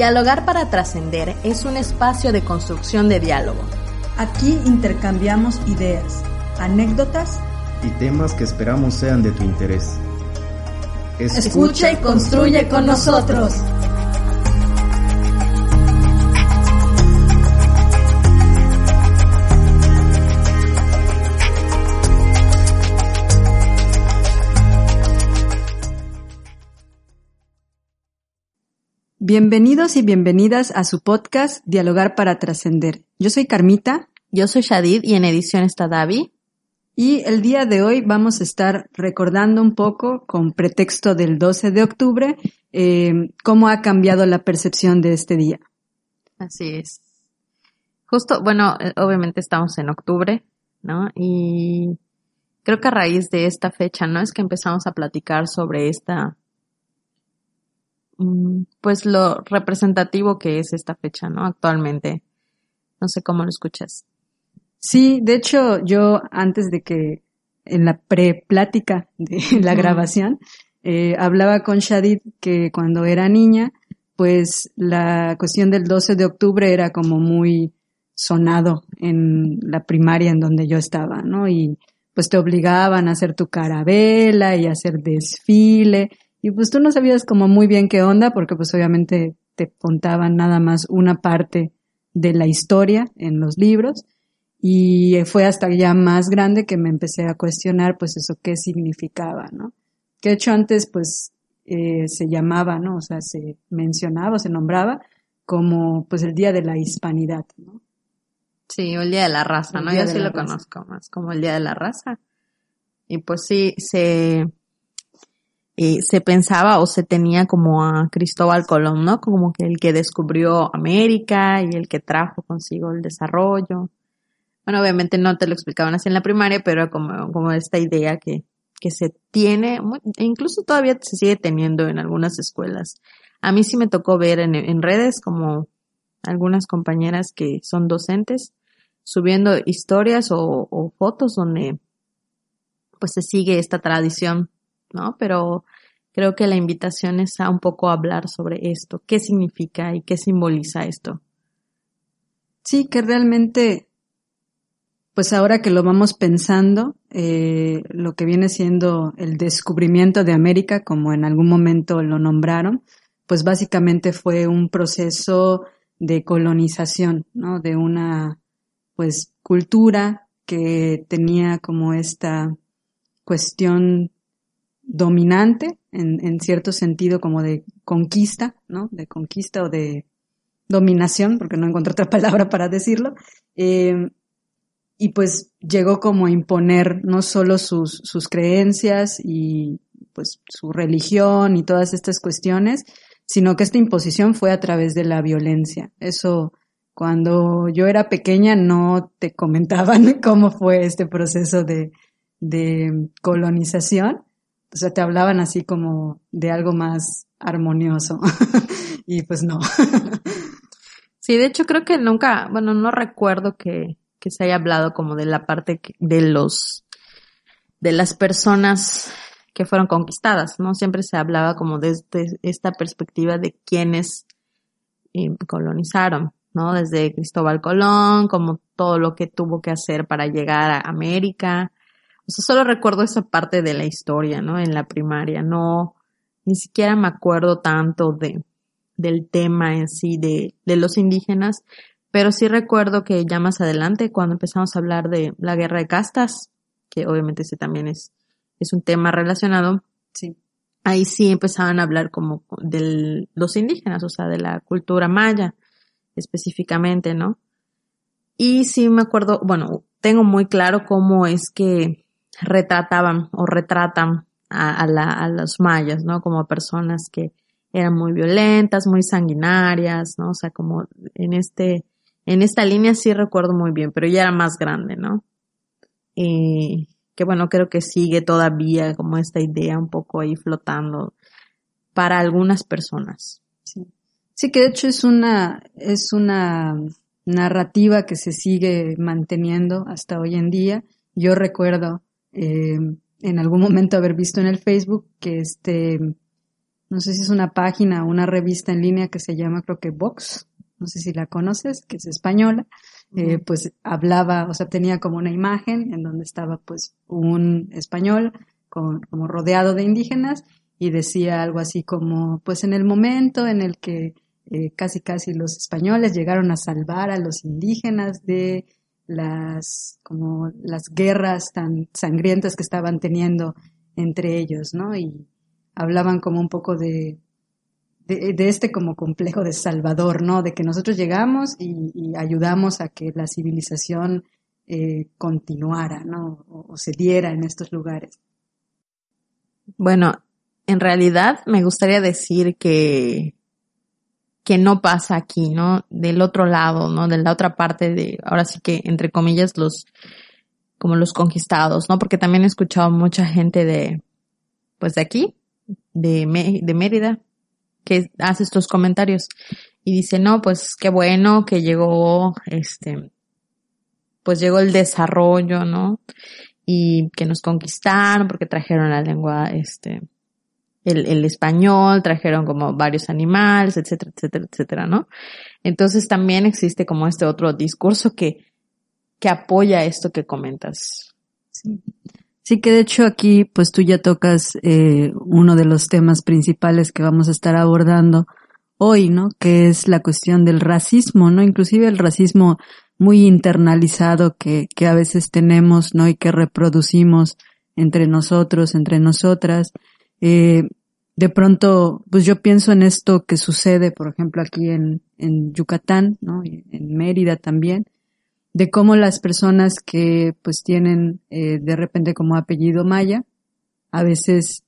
Dialogar para trascender es un espacio de construcción de diálogo. Aquí intercambiamos ideas, anécdotas y temas que esperamos sean de tu interés. Escucha y construye con nosotros. Bienvenidos y bienvenidas a su podcast Dialogar para Trascender. Yo soy Carmita. Yo soy Shadid y en edición está Davi. Y el día de hoy vamos a estar recordando un poco, con pretexto del 12 de octubre, eh, cómo ha cambiado la percepción de este día. Así es. Justo, bueno, eh, obviamente estamos en octubre, ¿no? Y creo que a raíz de esta fecha, ¿no? Es que empezamos a platicar sobre esta pues lo representativo que es esta fecha, ¿no? Actualmente. No sé cómo lo escuchas. Sí, de hecho, yo antes de que en la pre-plática de la grabación, eh, hablaba con Shadid que cuando era niña, pues la cuestión del 12 de octubre era como muy sonado en la primaria en donde yo estaba, ¿no? Y pues te obligaban a hacer tu carabela y hacer desfile y pues tú no sabías como muy bien qué onda, porque pues obviamente te contaban nada más una parte de la historia en los libros. Y fue hasta ya más grande que me empecé a cuestionar pues eso qué significaba, ¿no? Que de hecho antes pues eh, se llamaba, ¿no? O sea, se mencionaba, se nombraba como pues el Día de la Hispanidad, ¿no? Sí, o el Día de la Raza, ¿no? Yo sí lo conozco más como el Día de la Raza. Y pues sí, se, se pensaba o se tenía como a Cristóbal Colón, ¿no? Como que el que descubrió América y el que trajo consigo el desarrollo. Bueno, obviamente no te lo explicaban así en la primaria, pero como, como esta idea que, que se tiene, e incluso todavía se sigue teniendo en algunas escuelas. A mí sí me tocó ver en, en redes como algunas compañeras que son docentes subiendo historias o, o fotos donde pues se sigue esta tradición ¿no? Pero creo que la invitación es a un poco hablar sobre esto, qué significa y qué simboliza esto. Sí, que realmente, pues ahora que lo vamos pensando, eh, lo que viene siendo el descubrimiento de América, como en algún momento lo nombraron, pues básicamente fue un proceso de colonización, ¿no? De una, pues, cultura que tenía como esta cuestión dominante, en, cierto sentido como de conquista, ¿no? De conquista o de dominación, porque no encontré otra palabra para decirlo. Eh, y pues llegó como a imponer no solo sus, sus creencias y pues su religión y todas estas cuestiones, sino que esta imposición fue a través de la violencia. Eso, cuando yo era pequeña no te comentaban cómo fue este proceso de, de colonización o sea, te hablaban así como de algo más armonioso. y pues no. sí, de hecho creo que nunca, bueno, no recuerdo que, que se haya hablado como de la parte de los, de las personas que fueron conquistadas, ¿no? Siempre se hablaba como desde esta perspectiva de quienes eh, colonizaron, ¿no? Desde Cristóbal Colón, como todo lo que tuvo que hacer para llegar a América, solo recuerdo esa parte de la historia, ¿no? En la primaria, no, ni siquiera me acuerdo tanto de, del tema en sí de, de los indígenas, pero sí recuerdo que ya más adelante, cuando empezamos a hablar de la guerra de castas, que obviamente ese también es, es un tema relacionado, sí. ahí sí empezaban a hablar como de los indígenas, o sea, de la cultura maya específicamente, ¿no? Y sí me acuerdo, bueno, tengo muy claro cómo es que retrataban o retratan a, la, a los mayas, ¿no? Como personas que eran muy violentas, muy sanguinarias, ¿no? O sea, como en este, en esta línea sí recuerdo muy bien, pero ya era más grande, ¿no? Y que bueno, creo que sigue todavía como esta idea un poco ahí flotando para algunas personas. Sí. Sí, que de hecho es una, es una narrativa que se sigue manteniendo hasta hoy en día. Yo recuerdo eh, en algún momento haber visto en el Facebook que este no sé si es una página o una revista en línea que se llama, creo que Vox, no sé si la conoces, que es española, eh, pues hablaba, o sea, tenía como una imagen en donde estaba pues un español con, como rodeado de indígenas y decía algo así como, pues en el momento en el que eh, casi casi los españoles llegaron a salvar a los indígenas de las como las guerras tan sangrientas que estaban teniendo entre ellos, ¿no? Y hablaban como un poco de, de, este como complejo de Salvador, ¿no? De que nosotros llegamos y, ayudamos a que la civilización eh, continuara, ¿no? O, se diera en estos lugares. Bueno, en realidad me gustaría decir que que no pasa aquí, ¿no? Del otro lado, ¿no? De la otra parte de, ahora sí que, entre comillas, los, como los conquistados, ¿no? Porque también he escuchado mucha gente de, pues de aquí, de, de Mérida, que hace estos comentarios y dice, no, pues qué bueno que llegó, este, pues llegó el desarrollo, ¿no? Y que nos conquistaron porque trajeron la lengua, este, el, el español, trajeron como varios animales, etcétera, etcétera, etcétera, ¿no? Entonces también existe como este otro discurso que, que apoya esto que comentas. Sí. Sí, que de hecho aquí pues tú ya tocas eh, uno de los temas principales que vamos a estar abordando hoy, ¿no? Que es la cuestión del racismo, ¿no? Inclusive el racismo muy internalizado que, que a veces tenemos, ¿no? Y que reproducimos entre nosotros, entre nosotras. Eh, de pronto, pues yo pienso en esto que sucede, por ejemplo, aquí en, en Yucatán, ¿no? En Mérida también, de cómo las personas que pues tienen eh, de repente como apellido maya a veces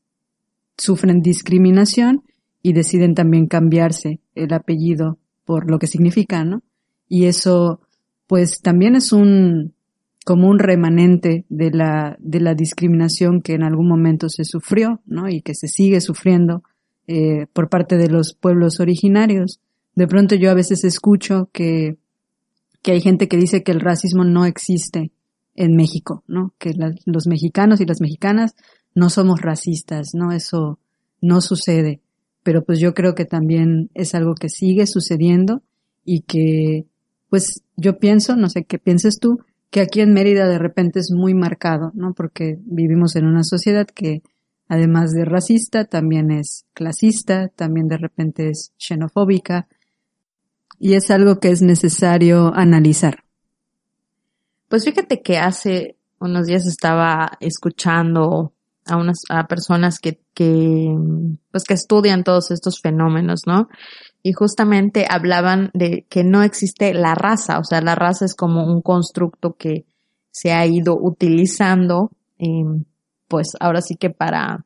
sufren discriminación y deciden también cambiarse el apellido por lo que significa, ¿no? Y eso pues también es un como un remanente de la de la discriminación que en algún momento se sufrió, ¿no? Y que se sigue sufriendo eh, por parte de los pueblos originarios. De pronto yo a veces escucho que que hay gente que dice que el racismo no existe en México, ¿no? Que los mexicanos y las mexicanas no somos racistas, ¿no? Eso no sucede. Pero pues yo creo que también es algo que sigue sucediendo y que, pues yo pienso, no sé qué pienses tú, que aquí en Mérida de repente es muy marcado, ¿no? Porque vivimos en una sociedad que además de racista también es clasista, también de repente es xenofóbica, y es algo que es necesario analizar. Pues fíjate que hace unos días estaba escuchando a unas a personas que, que pues que estudian todos estos fenómenos, ¿no? Y justamente hablaban de que no existe la raza, o sea, la raza es como un constructo que se ha ido utilizando, eh, pues ahora sí que para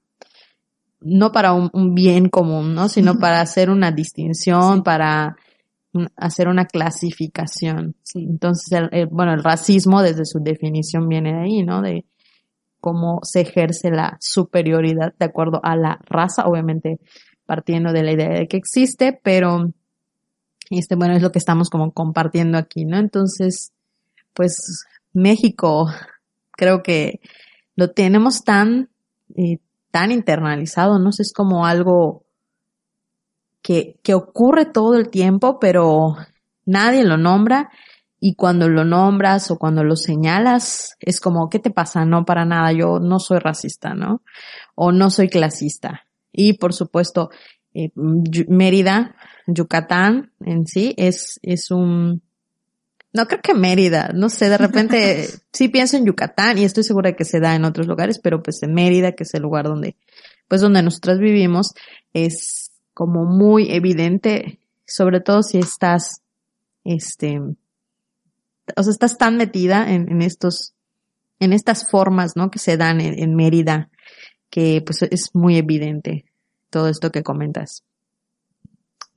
no para un, bien común, ¿no? Sino para hacer una distinción, para hacer una clasificación. Entonces, el, bueno, el racismo desde su definición viene de ahí, ¿no? De cómo se ejerce la superioridad de acuerdo a la raza, obviamente partiendo de la idea de que existe, pero este, bueno, es lo que estamos como compartiendo aquí, ¿no? Entonces, pues México, creo que lo tenemos tan, eh, tan internalizado, ¿no? sé, es como algo que, que ocurre todo el tiempo, pero nadie lo nombra y cuando lo nombras o cuando lo señalas es como, ¿qué te pasa? No, para nada, yo no soy racista, ¿no? O no soy clasista. Y por supuesto, eh, Mérida, Yucatán en sí es, es un, no creo que Mérida, no sé, de repente sí pienso en Yucatán y estoy segura de que se da en otros lugares, pero pues en Mérida, que es el lugar donde, pues donde nosotros vivimos, es, como muy evidente, sobre todo si estás, este, o sea, estás tan metida en, en estos, en estas formas, ¿no? Que se dan en, en, Mérida, que pues es muy evidente todo esto que comentas.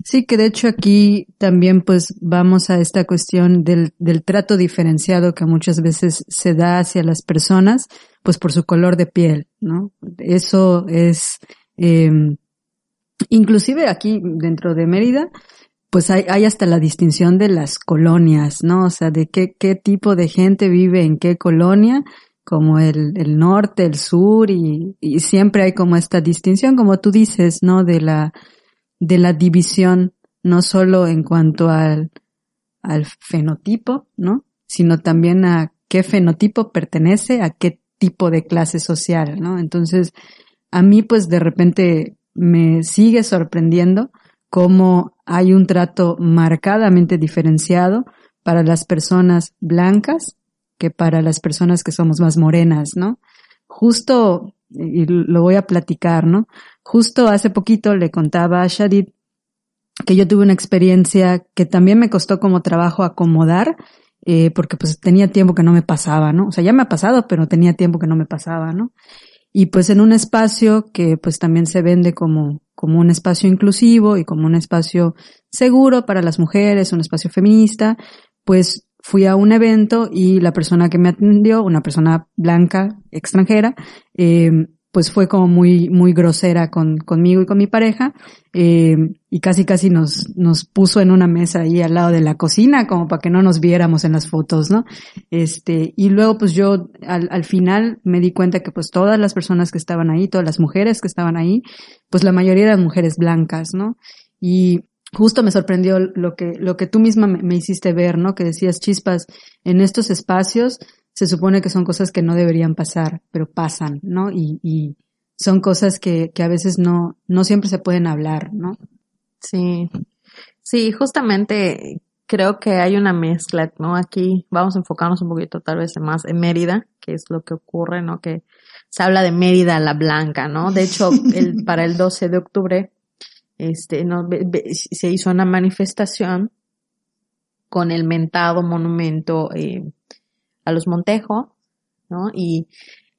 Sí, que de hecho aquí también pues vamos a esta cuestión del, del trato diferenciado que muchas veces se da hacia las personas, pues por su color de piel, ¿no? Eso es, eh, Inclusive aquí dentro de Mérida, pues hay, hay, hasta la distinción de las colonias, ¿no? O sea, de qué, qué tipo de gente vive en qué colonia, como el, el norte, el sur y, y, siempre hay como esta distinción, como tú dices, ¿no? De la, de la división, no solo en cuanto al, al fenotipo, ¿no? Sino también a qué fenotipo pertenece a qué tipo de clase social, ¿no? Entonces, a mí pues de repente me sigue sorprendiendo cómo hay un trato marcadamente diferenciado para las personas blancas que para las personas que somos más morenas, ¿no? Justo, y lo voy a platicar, ¿no? Justo hace poquito le contaba a Shadid que yo tuve una experiencia que también me costó como trabajo acomodar, eh, porque pues tenía tiempo que no me pasaba, ¿no? O sea, ya me ha pasado, pero tenía tiempo que no me pasaba, ¿no? Y pues en un espacio que pues también se vende como, como un espacio inclusivo y como un espacio seguro para las mujeres, un espacio feminista, pues fui a un evento y la persona que me atendió, una persona blanca, extranjera, eh, pues fue como muy, muy grosera con, conmigo y con mi pareja, eh, y casi casi nos, nos puso en una mesa ahí al lado de la cocina, como para que no nos viéramos en las fotos, ¿no? Este, y luego pues yo al, al final me di cuenta que pues todas las personas que estaban ahí, todas las mujeres que estaban ahí, pues la mayoría eran mujeres blancas, ¿no? Y justo me sorprendió lo que, lo que tú misma me, me hiciste ver, ¿no? Que decías, chispas, en estos espacios, se supone que son cosas que no deberían pasar, pero pasan, ¿no? Y, y son cosas que, que a veces no, no siempre se pueden hablar, ¿no? Sí. Sí, justamente creo que hay una mezcla, ¿no? Aquí vamos a enfocarnos un poquito tal vez más en Mérida, que es lo que ocurre, ¿no? Que se habla de Mérida la Blanca, ¿no? De hecho, el, para el 12 de octubre, este, no, se hizo una manifestación con el mentado monumento eh, a los Montejo, ¿no? Y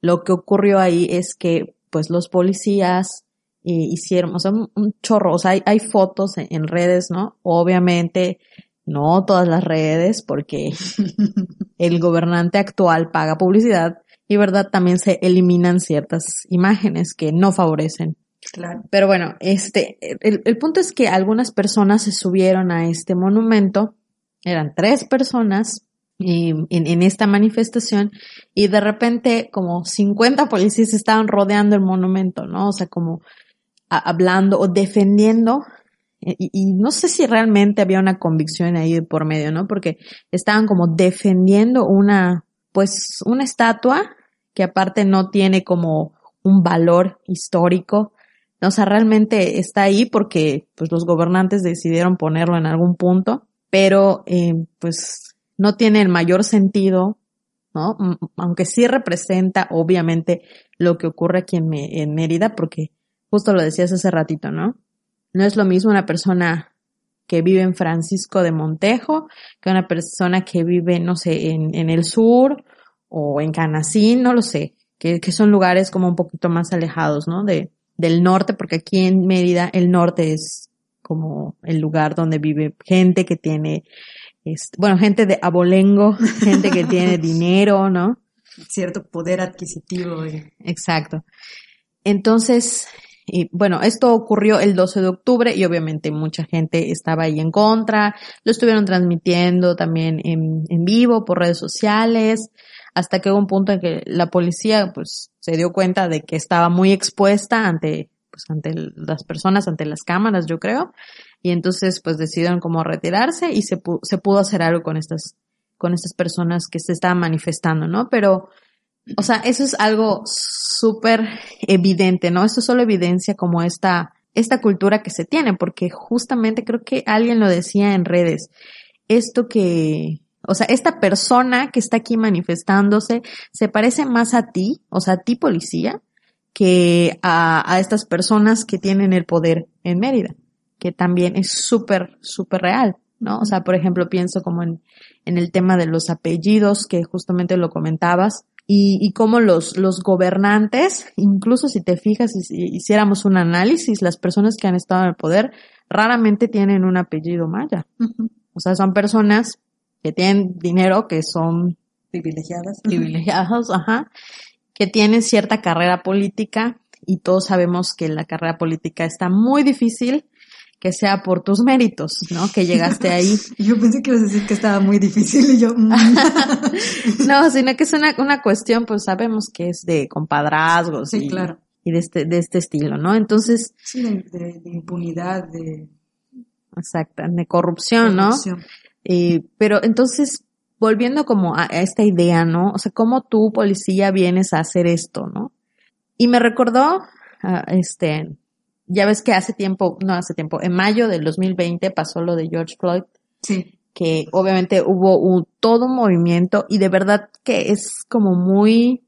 lo que ocurrió ahí es que, pues, los policías eh, hicieron, o sea, un, chorro, o sea, hay, hay fotos en, en, redes, ¿no? Obviamente, no todas las redes, porque el gobernante actual paga publicidad y, ¿verdad? También se eliminan ciertas imágenes que no favorecen. Claro. Pero bueno, este, el, el punto es que algunas personas se subieron a este monumento, eran tres personas, en, en, esta manifestación y de repente como 50 policías estaban rodeando el monumento, ¿no? O sea, como hablando o defendiendo y, y, no sé si realmente había una convicción ahí por medio, ¿no? Porque estaban como defendiendo una, pues, una estatua que aparte no tiene como un valor histórico. O sea, realmente está ahí porque pues los gobernantes decidieron ponerlo en algún punto, pero eh, pues no tiene el mayor sentido, ¿no? Aunque sí representa, obviamente, lo que ocurre aquí en, Mérida, porque justo lo decías hace ratito, ¿no? No es lo mismo una persona que vive en Francisco de Montejo que una persona que vive, no sé, en, en el sur o en Canacín, no lo sé, que, que, son lugares como un poquito más alejados, ¿no? De, del norte, porque aquí en Mérida el norte es como el lugar donde vive gente que tiene este, bueno, gente de abolengo, gente que tiene dinero, ¿no? Cierto poder adquisitivo. Exacto. Entonces, y bueno, esto ocurrió el 12 de octubre y obviamente mucha gente estaba ahí en contra, lo estuvieron transmitiendo también en, en vivo por redes sociales, hasta que hubo un punto en que la policía pues se dio cuenta de que estaba muy expuesta ante pues ante las personas, ante las cámaras, yo creo, y entonces pues decidieron como retirarse y se, pu se pudo hacer algo con estas, con estas personas que se estaban manifestando, ¿no? Pero, o sea, eso es algo súper evidente, ¿no? Esto solo evidencia como esta, esta cultura que se tiene, porque justamente creo que alguien lo decía en redes, esto que, o sea, esta persona que está aquí manifestándose se parece más a ti, o sea, a ti policía, que a, a estas personas que tienen el poder en Mérida que también es súper, súper real, ¿no? O sea, por ejemplo, pienso como en, en el tema de los apellidos, que justamente lo comentabas, y, y cómo los, los gobernantes, incluso si te fijas, si, si hiciéramos un análisis, las personas que han estado en el poder raramente tienen un apellido maya. Uh -huh. O sea, son personas que tienen dinero, que son privilegiadas. Privilegiadas, ajá. Que tienen cierta carrera política y todos sabemos que la carrera política está muy difícil que sea por tus méritos, ¿no? Que llegaste ahí. yo pensé que ibas a decir que estaba muy difícil y yo... Mm. no, sino que es una, una cuestión, pues sabemos que es de compadrazgos. Sí, claro. Y de este, de este estilo, ¿no? Entonces... Sí, de, impunidad, de... Exacto, de corrupción, ¿no? Eh, pero entonces, volviendo como a, esta idea, ¿no? O sea, ¿cómo tú, policía, vienes a hacer esto, ¿no? Y me recordó, uh, este, ya ves que hace tiempo, no hace tiempo, en mayo del 2020 pasó lo de George Floyd. Sí. Que obviamente hubo un, todo un movimiento y de verdad que es como muy,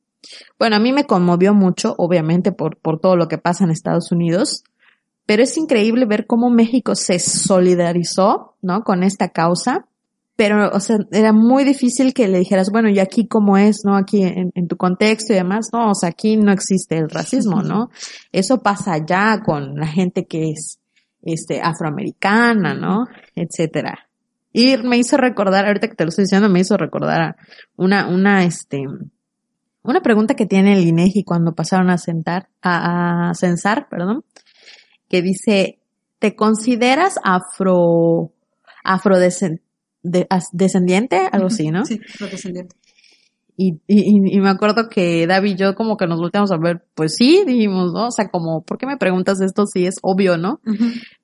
bueno, a mí me conmovió mucho, obviamente, por, por todo lo que pasa en Estados Unidos, pero es increíble ver cómo México se solidarizó, ¿no? Con esta causa pero, o sea, era muy difícil que le dijeras, bueno, y aquí cómo es, ¿no? Aquí en, tu contexto y demás, no, o sea, aquí no existe el racismo, ¿no? Eso pasa allá con la gente que es, este, afroamericana, ¿no? Etcétera. Y me hizo recordar, ahorita que te lo estoy diciendo, me hizo recordar una, una, este, una pregunta que tiene el INEGI cuando pasaron a sentar, a, a censar, perdón, que dice, ¿te consideras afro, afrodescendiente? de, algo así, ¿no? Sí, descendiente. Y, y, y, me acuerdo que David y yo como que nos volteamos a ver, pues sí, dijimos, ¿no? O sea, como, ¿por qué me preguntas esto si es obvio, no?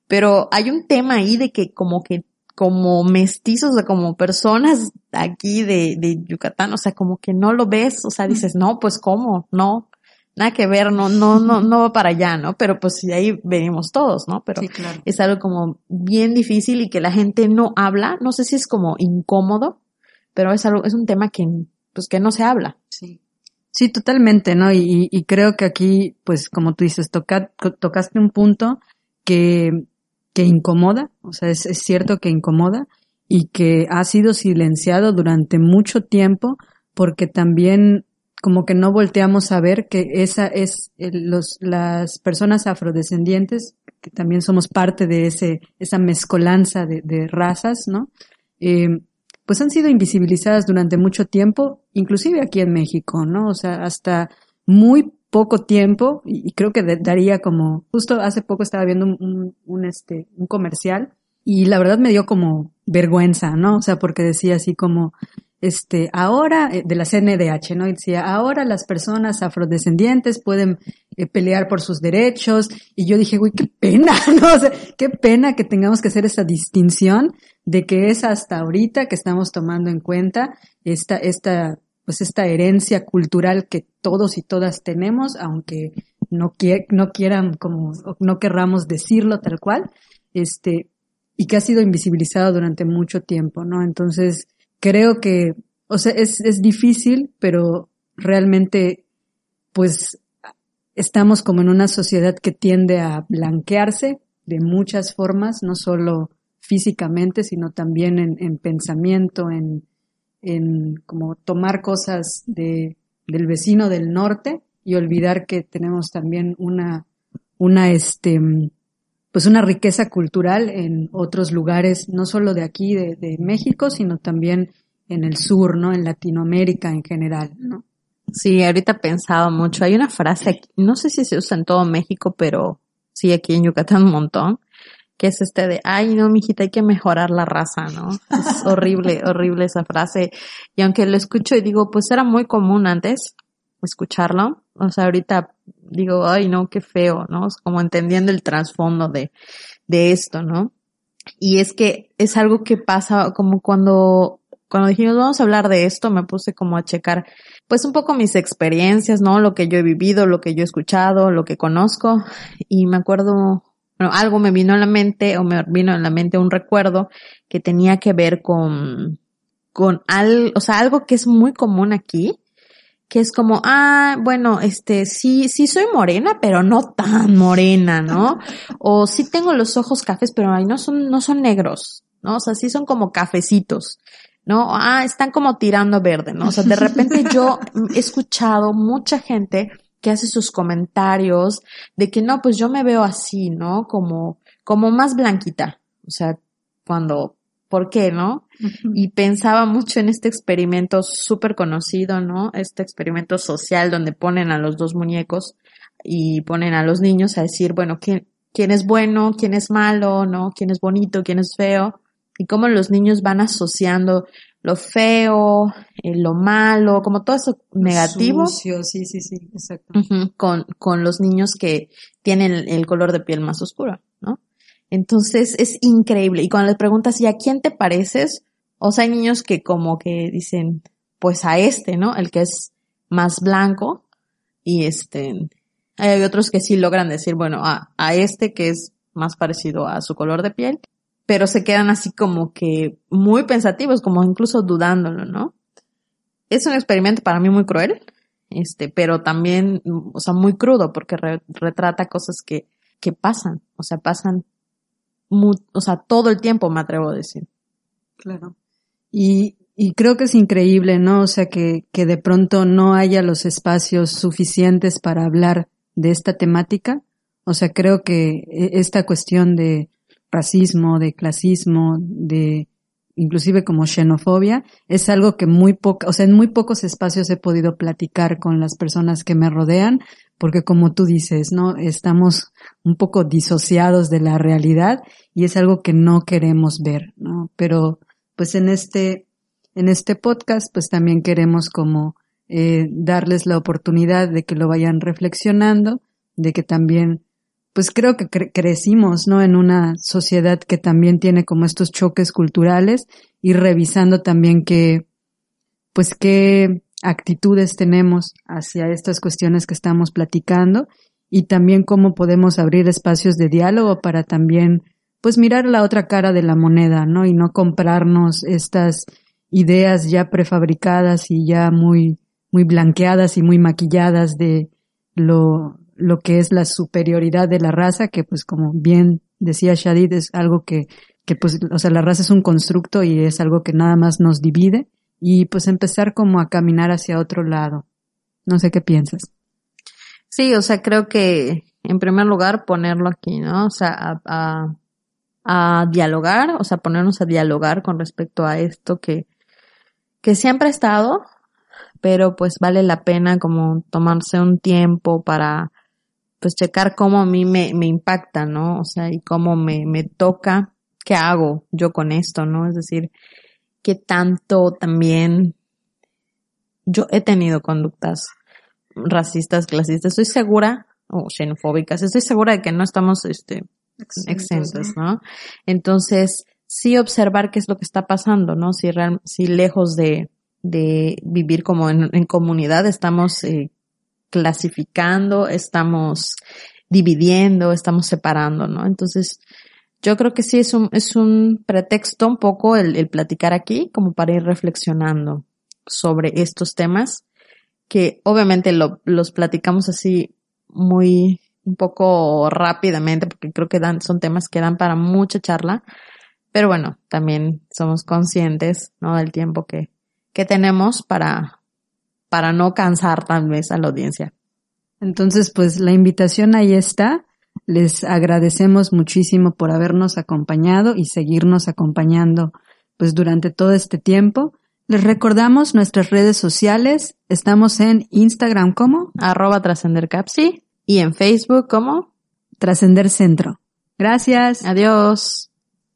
Pero hay un tema ahí de que como que, como mestizos, o sea, como personas aquí de, de Yucatán, o sea, como que no lo ves, o sea, dices, no, pues cómo, no, nada que ver, no, no, no, no va para allá, ¿no? Pero pues de ahí venimos todos, ¿no? Pero es algo como bien difícil y que la gente no habla, no sé si es como incómodo, pero es algo, es un tema que, pues que no se habla. Sí. Sí, totalmente, ¿no? Y, y creo que aquí, pues como tú dices, toca, tocaste un punto que, que incomoda, o sea, es, es cierto que incomoda y que ha sido silenciado durante mucho tiempo porque también como que no volteamos a ver que esa es los, las personas afrodescendientes, que también somos parte de ese, esa mezcolanza de, de razas, ¿no? Eh, pues han sido invisibilizadas durante mucho tiempo, inclusive aquí en México, ¿no? O sea, hasta muy poco tiempo, y, creo que daría como, justo hace poco estaba viendo un, este, un comercial, y la verdad me dio como vergüenza, ¿no? O sea, porque decía así como, este, ahora, eh, de la CNDH, ¿no? Y decía, ahora las personas afrodescendientes pueden eh, pelear por sus derechos. Y yo dije, güey, qué pena, ¿no? O sea, qué pena que tengamos que hacer esa distinción de que es hasta ahorita que estamos tomando en cuenta esta, esta, pues esta herencia cultural que todos y todas tenemos, aunque no, no quieran como, no querramos decirlo tal cual, este, y que ha sido invisibilizado durante mucho tiempo, ¿no? Entonces, creo que, o sea, es, es difícil, pero realmente, pues, estamos como en una sociedad que tiende a blanquearse de muchas formas, no solo físicamente, sino también en, en pensamiento, en, en como tomar cosas de, del vecino del norte y olvidar que tenemos también una, una, este, pues una riqueza cultural en otros lugares, no solo de aquí, de, México, sino también en el sur, ¿no? En Latinoamérica en general, ¿no? Sí, ahorita he pensado mucho. Hay una frase, no sé si se usa en todo México, pero sí aquí en Yucatán un montón, que es este de, ay no, mijita, hay que mejorar la raza, ¿no? Es horrible, horrible esa frase. Y aunque lo escucho y digo, pues era muy común antes escucharlo, o sea, ahorita digo, ay, no, qué feo, ¿no? Como entendiendo el trasfondo de, de esto, ¿no? Y es que es algo que pasa como cuando, cuando dijimos vamos a hablar de esto, me puse como a checar, pues un poco mis experiencias, ¿no? Lo que yo he vivido, lo que yo he escuchado, lo que conozco. Y me acuerdo, bueno, algo me vino a la mente, o me vino a la mente un recuerdo que tenía que ver con, con al, o sea, algo que es muy común aquí, que es como, ah, bueno, este, sí, sí soy morena, pero no tan morena, ¿no? O sí tengo los ojos cafés, pero ay, no son, no son negros, ¿no? O sea, sí son como cafecitos, ¿no? Ah, están como tirando verde, ¿no? O sea, de repente yo he escuchado mucha gente que hace sus comentarios de que no, pues yo me veo así, ¿no? Como, como más blanquita. O sea, cuando ¿por qué, no? Y pensaba mucho en este experimento súper conocido, ¿no? Este experimento social donde ponen a los dos muñecos y ponen a los niños a decir, bueno, ¿quién, quién es bueno, quién es malo, ¿no? Quién es bonito, quién es feo. Y cómo los niños van asociando lo feo, eh, lo malo, como todo eso negativo. Sucio, sí, sí, sí, exacto. con, con los niños que tienen el color de piel más oscuro, ¿no? Entonces es increíble. Y cuando les preguntas, ¿y a quién te pareces? O sea, hay niños que como que dicen, pues a este, ¿no? El que es más blanco. Y este, hay otros que sí logran decir, bueno, a, este que es más parecido a su color de piel pero se quedan así como que muy pensativos, como incluso dudándolo, ¿no? Es un experimento para mí muy cruel, este, pero también, o sea, muy crudo porque retrata cosas que, que pasan, o sea, pasan, o sea, todo el tiempo me atrevo a decir. Claro. Y, y creo que es increíble, ¿no? O sea, que, que de pronto no haya los espacios suficientes para hablar de esta temática. O sea, creo que e, esta cuestión de, racismo, de clasismo, de inclusive como xenofobia, es algo que muy poca, o sea, en muy pocos espacios he podido platicar con las personas que me rodean, porque como tú dices, ¿no? Estamos un poco disociados de la realidad y es algo que no queremos ver, ¿no? Pero pues en este, en este podcast, pues también queremos como eh, darles la oportunidad de que lo vayan reflexionando, de que también pues creo que crecimos, ¿no? En una sociedad que también tiene como estos choques culturales y revisando también que, pues qué actitudes tenemos hacia estas cuestiones que estamos platicando y también cómo podemos abrir espacios de diálogo para también, pues mirar la otra cara de la moneda, ¿no? Y no comprarnos estas ideas ya prefabricadas y ya muy, muy blanqueadas y muy maquilladas de lo, lo que es la superioridad de la raza, que pues como bien decía Shadid, es algo que, que pues, o sea, la raza es un constructo y es algo que nada más nos divide y pues empezar como a caminar hacia otro lado. No sé qué piensas. Sí, o sea, creo que en primer lugar ponerlo aquí, ¿no? O sea, a, a, a dialogar, o sea, ponernos a dialogar con respecto a esto que, que siempre ha estado, pero pues vale la pena como tomarse un tiempo para pues checar cómo a mí me, me impacta, ¿no? O sea, y cómo me, me toca, qué hago yo con esto, ¿no? Es decir, qué tanto también yo he tenido conductas racistas, clasistas, estoy segura, o xenofóbicas, estoy segura de que no estamos, este, exentos, ¿no? Entonces, sí observar qué es lo que está pasando, ¿no? Si, real, si lejos de, de vivir como en, en comunidad estamos eh, clasificando, estamos dividiendo, estamos separando, ¿no? Entonces, yo creo que sí es un, es un pretexto un poco el, el platicar aquí como para ir reflexionando sobre estos temas que obviamente lo, los platicamos así muy un poco rápidamente porque creo que dan, son temas que dan para mucha charla, pero bueno, también somos conscientes, ¿no? Del tiempo que, que tenemos para, para no cansar tal vez a la audiencia. Entonces, pues la invitación ahí está. Les agradecemos muchísimo por habernos acompañado y seguirnos acompañando pues durante todo este tiempo. Les recordamos nuestras redes sociales. Estamos en Instagram como arroba trascendercapsi y en Facebook como trascender centro. Gracias. Adiós.